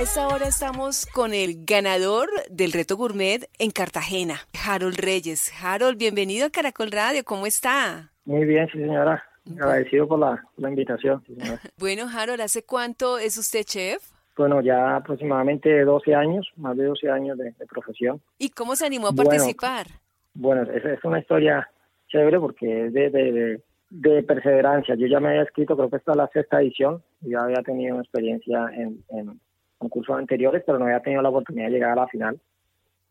A esta hora estamos con el ganador del reto gourmet en Cartagena, Harold Reyes. Harold, bienvenido a Caracol Radio, ¿cómo está? Muy bien, sí señora. Agradecido por la, invitación. bueno, Harold, ¿hace cuánto es usted chef? Bueno, ya aproximadamente 12 años, más de 12 años de, profesión. ¿Y cómo se animó a participar? Bueno, es, es una historia chévere porque es de, de, de, perseverancia. Yo ya me había escrito, creo que esta es la sexta edición, ya había tenido experiencia en, en concursos anteriores, pero no había tenido la oportunidad de llegar a la final.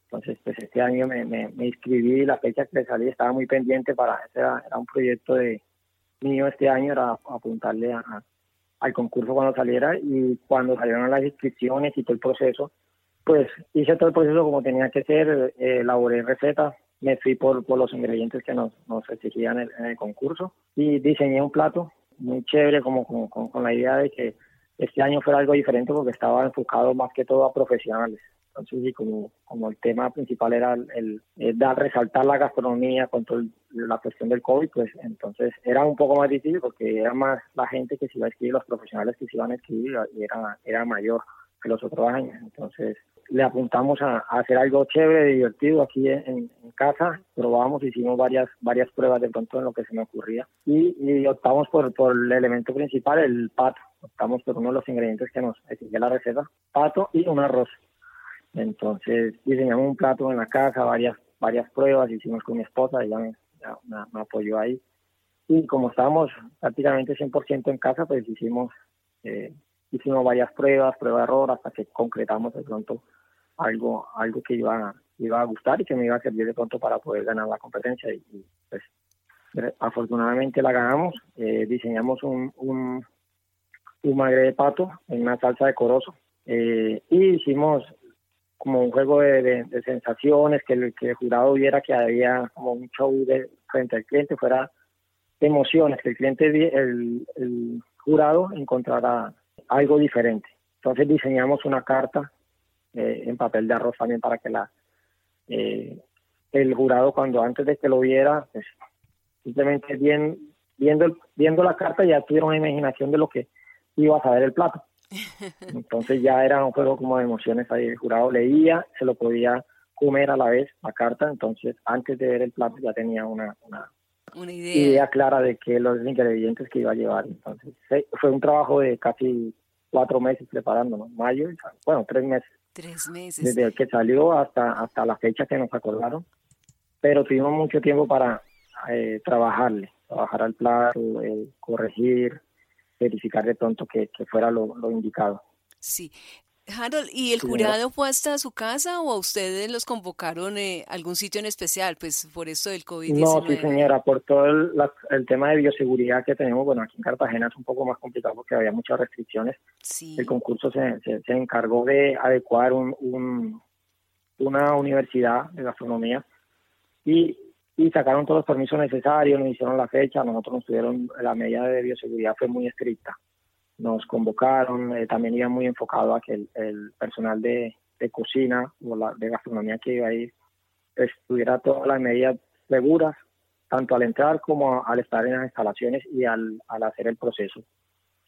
Entonces, pues este año me, me, me inscribí, la fecha que salí estaba muy pendiente para, era, era un proyecto de mío este año, era apuntarle a, al concurso cuando saliera y cuando salieron las inscripciones y todo el proceso, pues hice todo el proceso como tenía que ser, eh, elaboré recetas, me fui por, por los ingredientes que nos, nos exigían en el, concurso y diseñé un plato muy chévere como, con, con la idea de que este año fuera algo diferente porque estaba enfocado más que todo a profesionales. Entonces, y como, como el tema principal era el, dar, resaltar la gastronomía con toda la cuestión del COVID, pues entonces era un poco más difícil porque era más la gente que se iba a escribir, los profesionales que se iban a escribir, y era, era mayor que los otros años. Entonces, le apuntamos a, hacer algo chévere, divertido aquí en, casa, probamos, hicimos varias varias pruebas de pronto en lo que se me ocurría y, optamos por, por el elemento principal, el pato, optamos por uno de los ingredientes que nos exige la receta, pato y un arroz. Entonces diseñamos un plato en la casa, varias varias pruebas, hicimos con mi esposa, ella me, me, apoyó ahí. Y como estábamos prácticamente 100% en casa, pues hicimos eh, hicimos varias pruebas, prueba de error, hasta que concretamos de pronto algo algo que iba, iba a gustar y que me iba a servir de pronto para poder ganar la competencia. Y, pues afortunadamente la ganamos, eh, diseñamos un, un, magre de pato en una salsa de corozo eh, y hicimos como un juego de, sensaciones, que el, que el jurado viera que había como un show frente al cliente, fuera emociones, que el cliente, el, el jurado encontrara algo diferente. Entonces diseñamos una carta eh, en papel de arroz también para que la eh, el jurado cuando antes de que lo viera, pues simplemente bien, viendo, viendo la carta ya tuvieron una imaginación de lo que iba a saber el plato. Entonces ya era un juego como de emociones ahí. El jurado leía, se lo podía comer a la vez la carta, entonces antes de ver el plato ya tenía una, una, idea. clara de qué los ingredientes que iba a llevar. Entonces fue un trabajo de casi cuatro meses preparándonos, mayo, bueno, tres meses. Tres meses. Desde que salió hasta, hasta la fecha que nos acordaron. Pero tuvimos mucho tiempo para eh, trabajarle, trabajar al plato, eh, corregir, verificar de pronto que, fuera lo, lo indicado. Sí, Harold, ¿y el jurado fue hasta su casa o a ustedes los convocaron eh, algún sitio en especial, pues por esto del COVID-19? No, sí señora, por todo el, tema de bioseguridad que tenemos, bueno, aquí en Cartagena es un poco más complicado porque había muchas restricciones. Sí. El concurso se, se, encargó de adecuar un, una universidad de gastronomía y, y sacaron todos los permisos necesarios, nos hicieron la fecha, nosotros nos tuvieron, la medida de bioseguridad fue muy estricta nos convocaron, eh, también iba muy enfocado a que el, personal de, cocina o la, de gastronomía que iba ahí pues, tuviera todas las medidas seguras, tanto al entrar como al estar en las instalaciones y al, hacer el proceso.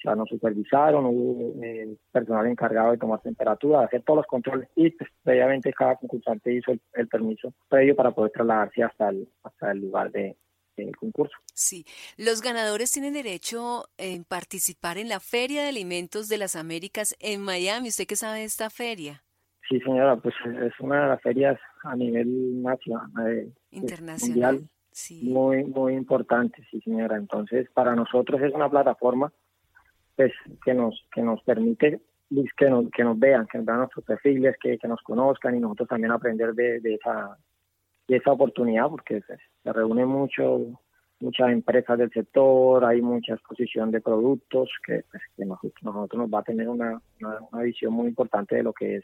Sea, nos supervisaron, hubo eh, personal encargado de tomar temperatura, de hacer todos los controles y pues, previamente cada concursante hizo el, el, permiso previo para poder trasladarse hasta el, hasta el lugar de, el concurso. Sí, los ganadores tienen derecho en participar en la Feria de Alimentos de las Américas en Miami. ¿Usted qué sabe de esta feria? Sí, señora, pues es una de las ferias a nivel nacional, eh, internacional, sí. muy muy importante, sí, señora. Entonces, para nosotros es una plataforma pues que nos que nos permite que nos, que nos vean, que nos vean nuestros perfiles, que, que nos conozcan y nosotros también aprender de, de esa de esa oportunidad porque se, reúnen mucho muchas empresas del sector, hay mucha exposición de productos que, pues, que nosotros, nos va a tener una, una, visión muy importante de lo que es,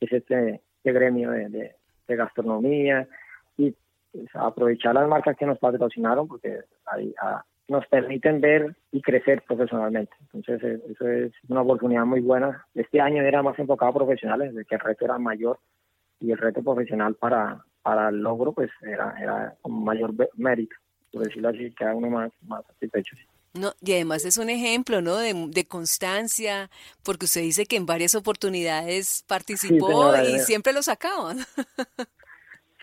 es este, este gremio de, de, gastronomía y pues, aprovechar las marcas que nos patrocinaron porque ahí, nos permiten ver y crecer profesionalmente. Entonces, eh, eso es una oportunidad muy buena. Este año era más enfocado a profesionales, de que el reto era mayor y el reto profesional para, para el logro pues era, era con mayor mérito, por decirlo así, cada uno más, más satisfecho. No, y además es un ejemplo, ¿no? De, constancia, porque usted dice que en varias oportunidades participó y eh. siempre lo sacaba.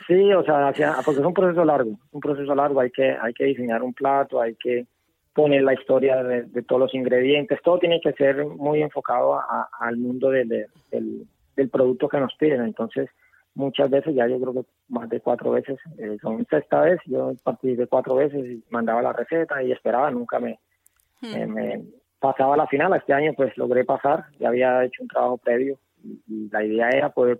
sí, o sea, porque es un proceso largo, un proceso largo, hay que, hay que diseñar un plato, hay que poner la historia de, todos los ingredientes, todo tiene que ser muy enfocado al mundo del, del producto que nos piden, entonces muchas veces, ya yo creo que más de cuatro veces, eh, son sexta vez, yo de cuatro veces y mandaba la receta y esperaba, nunca me, me, pasaba a la final. Este año pues logré pasar, ya había hecho un trabajo previo y, la idea era poder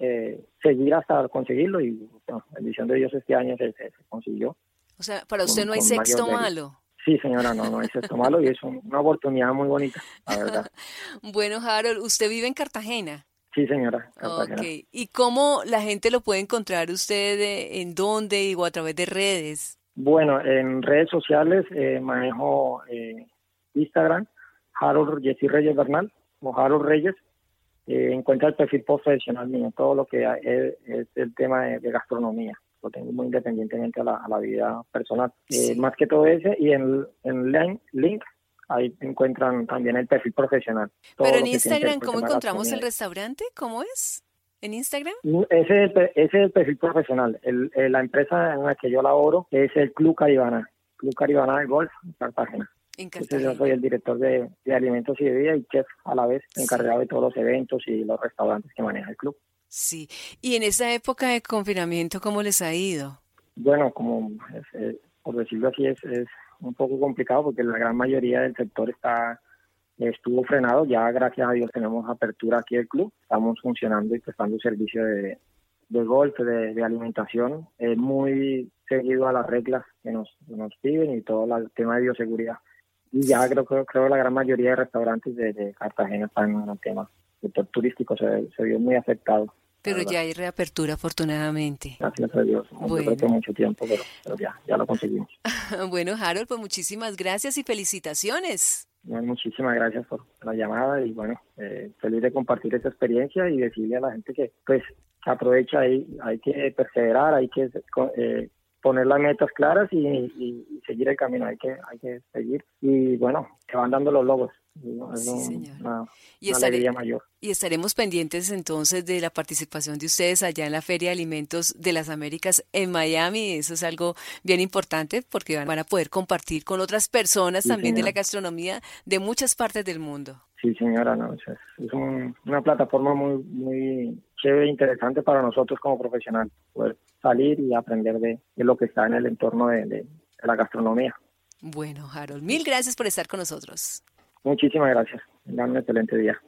eh, seguir hasta conseguirlo y bueno, bendición de Dios este año se, consiguió. O sea, para usted no hay sexto malo. Sí, señora, no, no hay sexto malo y es una oportunidad muy bonita, la verdad. bueno, Harold, usted vive en Cartagena. Sí, señora. Ok. ¿Y cómo la gente lo puede encontrar usted? Eh, ¿En dónde o a través de redes? Bueno, en redes sociales eh, manejo eh, Instagram, Harold Jessy Reyes Bernal, o Harold Reyes. Encuentra el perfil profesional mío, todo lo que es, el tema de, gastronomía. Lo tengo muy independientemente a la, vida personal. más que todo ese, y en, en link ahí encuentran también el perfil profesional. Pero en Instagram, ¿cómo encontramos el restaurante? ¿Cómo es? ¿En Instagram? Ese es el, ese es el perfil profesional. El, la empresa en la que yo laboro es el Club Caribana, Club Caribana de Golf, en Cartagena. En Cartagena. yo soy el director de, alimentos y bebidas y chef a la vez, encargado de todos los eventos y los restaurantes que maneja el club. Sí. ¿Y en esa época de confinamiento cómo les ha ido? Bueno, como eh, por decirlo así, es, es un poco complicado porque la gran mayoría del sector está estuvo frenado. Ya gracias a Dios tenemos apertura aquí del club. Estamos funcionando y prestando servicio de, de golf, de, alimentación, es muy seguido a las reglas que nos, nos piden y todo el tema de bioseguridad. Y ya creo que creo, la gran mayoría de restaurantes de, Cartagena están en el tema. El sector turístico se, se vio muy afectado. Pero ya hay reapertura, afortunadamente. Gracias a Dios. Bueno. mucho tiempo, pero, ya, ya lo conseguimos. bueno, Harold, pues muchísimas gracias y felicitaciones. muchísimas gracias por la llamada y bueno, eh, feliz de compartir esta experiencia y decirle a la gente que pues aprovecha ahí, hay que perseverar, hay que eh, poner las metas claras y, seguir el camino, hay que, hay que seguir y bueno, se van dando los logos y, mayor. y estaremos pendientes entonces de la participación de ustedes allá en la Feria de Alimentos de las Américas en Miami. Eso es algo bien importante porque van, a poder compartir con otras personas también de la gastronomía de muchas partes del mundo. Sí, señora, no, es, una plataforma muy, muy chévere interesante para nosotros como profesionales, poder salir y aprender de, lo que está en el entorno de la gastronomía. Bueno, Harold, mil gracias por estar con nosotros. Muchísimas gracias. Un excelente día.